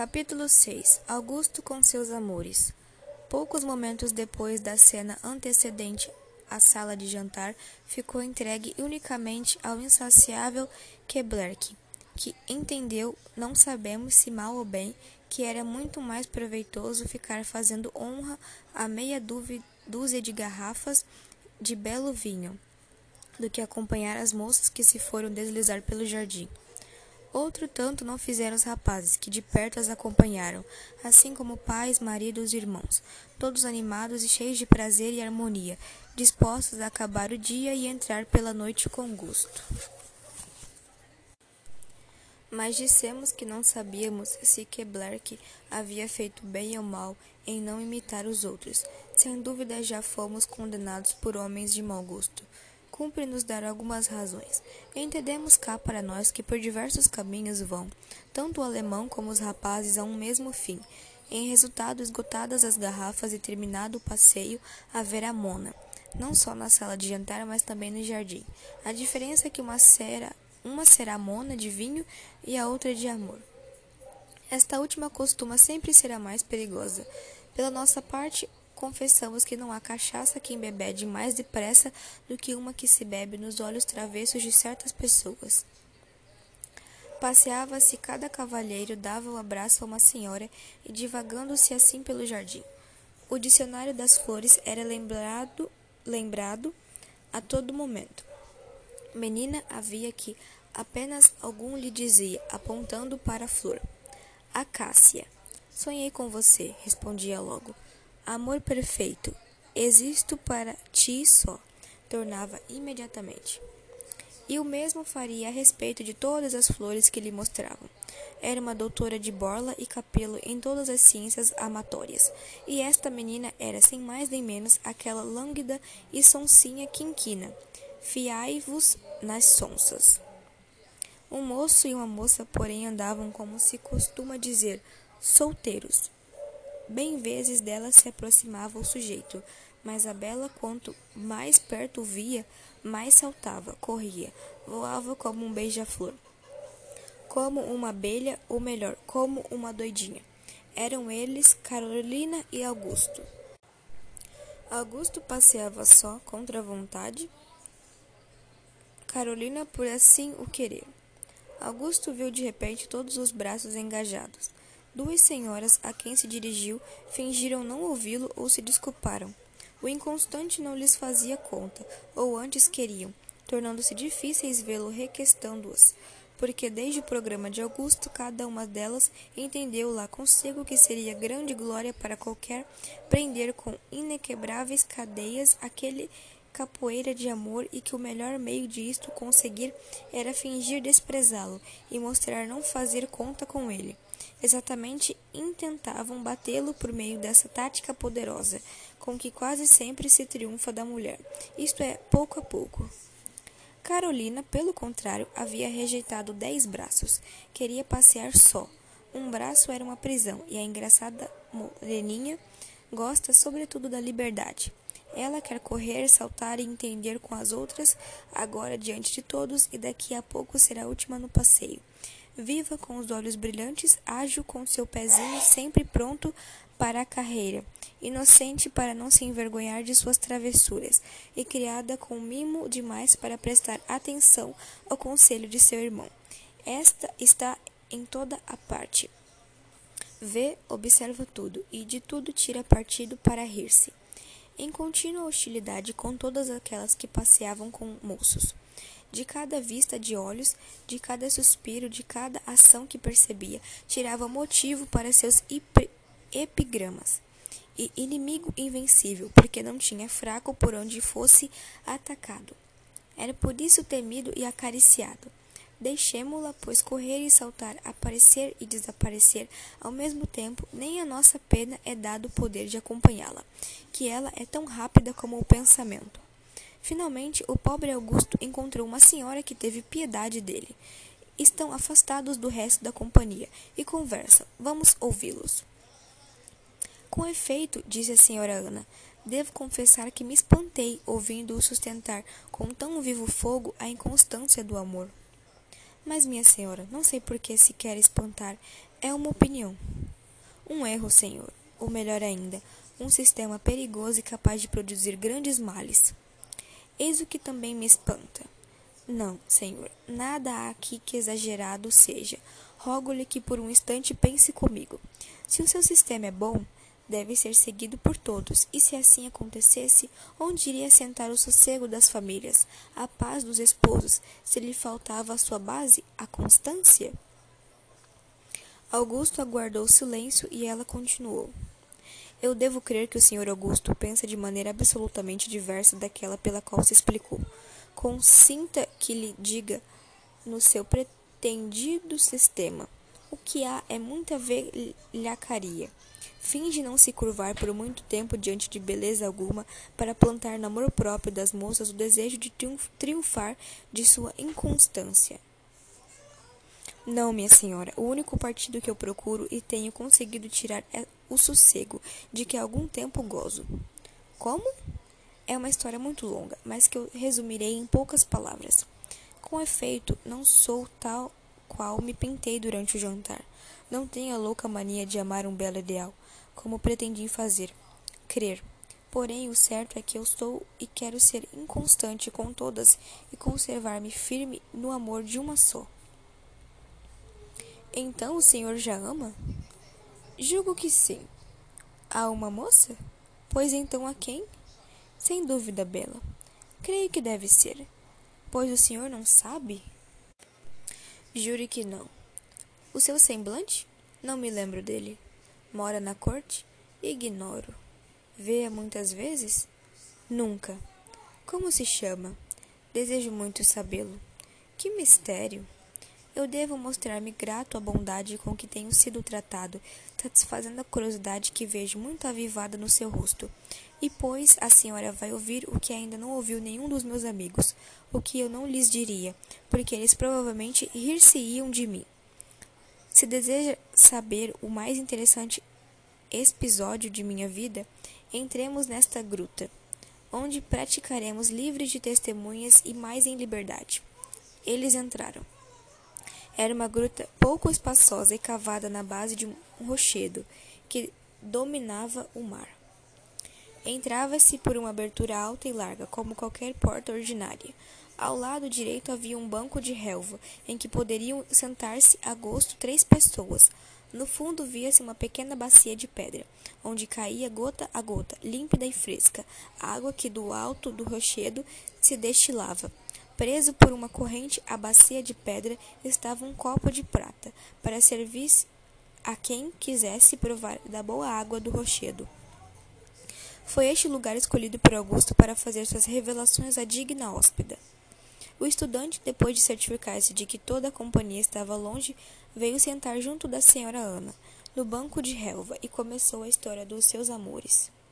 Capítulo 6 Augusto com seus amores Poucos momentos depois da cena antecedente à sala de jantar, ficou entregue unicamente ao insaciável Keblerk, que entendeu, não sabemos se mal ou bem, que era muito mais proveitoso ficar fazendo honra a meia dúzia de garrafas de belo vinho do que acompanhar as moças que se foram deslizar pelo jardim. Outro tanto não fizeram os rapazes, que de perto as acompanharam, assim como pais, maridos e irmãos, todos animados e cheios de prazer e harmonia, dispostos a acabar o dia e entrar pela noite com gosto. Mas dissemos que não sabíamos se Keblerk havia feito bem ou mal em não imitar os outros. Sem dúvida já fomos condenados por homens de mau gosto cumpre-nos dar algumas razões. Entendemos cá para nós que por diversos caminhos vão, tanto o alemão como os rapazes, a um mesmo fim. Em resultado, esgotadas as garrafas e terminado o passeio, haverá mona, não só na sala de jantar, mas também no jardim. A diferença é que uma será, uma será mona de vinho e a outra de amor. Esta última costuma sempre ser a mais perigosa. Pela nossa parte, confessamos que não há cachaça que embebede mais depressa do que uma que se bebe nos olhos travessos de certas pessoas. Passeava-se cada cavalheiro, dava um abraço a uma senhora e divagando-se assim pelo jardim. O dicionário das flores era lembrado, lembrado a todo momento. Menina havia que apenas algum lhe dizia, apontando para a flor. Acácia. Sonhei com você, respondia logo. Amor perfeito, existo para ti só, tornava imediatamente. E o mesmo faria a respeito de todas as flores que lhe mostravam. Era uma doutora de borla e capelo em todas as ciências amatórias, e esta menina era, sem mais nem menos, aquela lânguida e sonsinha quinquina. Fiai-vos nas sonsas. Um moço e uma moça, porém, andavam, como se costuma dizer, solteiros, Bem vezes dela se aproximava o sujeito, mas a bela, quanto mais perto via, mais saltava, corria, voava como um beija-flor, como uma abelha, ou melhor, como uma doidinha. Eram eles Carolina e Augusto. Augusto passeava só, contra a vontade, Carolina por assim o querer. Augusto viu de repente todos os braços engajados. Duas senhoras a quem se dirigiu fingiram não ouvi-lo ou se desculparam. O inconstante não lhes fazia conta, ou antes queriam, tornando-se difíceis vê-lo requestando-as, porque desde o programa de Augusto cada uma delas entendeu lá consigo que seria grande glória para qualquer prender com inequebráveis cadeias aquele capoeira de amor e que o melhor meio de isto conseguir era fingir desprezá-lo e mostrar não fazer conta com ele. Exatamente intentavam batê-lo por meio dessa tática poderosa, com que quase sempre se triunfa da mulher, isto é, pouco a pouco. Carolina, pelo contrário, havia rejeitado dez braços. Queria passear só. Um braço era uma prisão, e a engraçada moreninha gosta sobretudo da liberdade. Ela quer correr, saltar e entender com as outras, agora diante de todos, e daqui a pouco será a última no passeio viva com os olhos brilhantes, ágil com seu pezinho sempre pronto para a carreira, inocente para não se envergonhar de suas travessuras, e criada com mimo demais para prestar atenção ao conselho de seu irmão. Esta está em toda a parte. Vê, observa tudo, e de tudo tira partido para rir-se. Em contínua hostilidade com todas aquelas que passeavam com moços de cada vista de olhos, de cada suspiro, de cada ação que percebia, tirava motivo para seus epigramas. E inimigo invencível, porque não tinha fraco por onde fosse atacado. Era por isso temido e acariciado. Deixemo-la, pois, correr e saltar, aparecer e desaparecer ao mesmo tempo, nem a nossa pena é dado o poder de acompanhá-la, que ela é tão rápida como o pensamento. Finalmente, o pobre Augusto encontrou uma senhora que teve piedade dele. Estão afastados do resto da companhia e conversam. Vamos ouvi-los. Com efeito, disse a senhora Ana, devo confessar que me espantei ouvindo-o sustentar com tão vivo fogo a inconstância do amor. Mas, minha senhora, não sei por que se quer espantar. É uma opinião. Um erro, senhor. Ou melhor ainda, um sistema perigoso e capaz de produzir grandes males. Eis o que também me espanta. Não, senhor, nada há aqui que exagerado seja. Rogo-lhe que por um instante pense comigo. Se o seu sistema é bom, deve ser seguido por todos, e se assim acontecesse, onde iria sentar o sossego das famílias, a paz dos esposos, se lhe faltava a sua base, a constância? Augusto aguardou silêncio e ela continuou. Eu devo crer que o senhor Augusto pensa de maneira absolutamente diversa daquela pela qual se explicou. Consinta que lhe diga no seu pretendido sistema. O que há é muita velhacaria. Finge não se curvar por muito tempo diante de beleza alguma para plantar no amor próprio das moças o desejo de triunfar de sua inconstância. Não, minha senhora, o único partido que eu procuro e tenho conseguido tirar é o sossego, de que há algum tempo gozo. Como? É uma história muito longa, mas que eu resumirei em poucas palavras. Com efeito, não sou tal qual me pintei durante o jantar. Não tenho a louca mania de amar um belo ideal como pretendi fazer, crer. Porém, o certo é que eu sou e quero ser inconstante com todas e conservar-me firme no amor de uma só. Então o senhor já ama? Julgo que sim. A uma moça? Pois então a quem? Sem dúvida, Bela. Creio que deve ser. Pois o senhor não sabe? Jure que não. O seu semblante? Não me lembro dele. Mora na corte? Ignoro. Vê-a muitas vezes? Nunca. Como se chama? Desejo muito sabê-lo. Que mistério! Eu devo mostrar-me grato à bondade com que tenho sido tratado, satisfazendo a curiosidade que vejo muito avivada no seu rosto. E pois a senhora vai ouvir o que ainda não ouviu nenhum dos meus amigos, o que eu não lhes diria, porque eles provavelmente rir-se-iam de mim. Se deseja saber o mais interessante episódio de minha vida, entremos nesta gruta, onde praticaremos livres de testemunhas e mais em liberdade. Eles entraram. Era uma gruta pouco espaçosa e cavada na base de um rochedo que dominava o mar. Entrava-se por uma abertura alta e larga, como qualquer porta ordinária. Ao lado direito havia um banco de relva, em que poderiam sentar-se a gosto três pessoas. No fundo via-se uma pequena bacia de pedra, onde caía gota a gota, límpida e fresca, água que do alto do rochedo se destilava. Preso por uma corrente à bacia de pedra estava um copo de prata, para servir a quem quisesse provar da boa água do rochedo. Foi este lugar escolhido por Augusto para fazer suas revelações à digna hóspeda. O estudante, depois de certificar-se de que toda a companhia estava longe, veio sentar junto da senhora Ana, no banco de relva, e começou a história dos seus amores.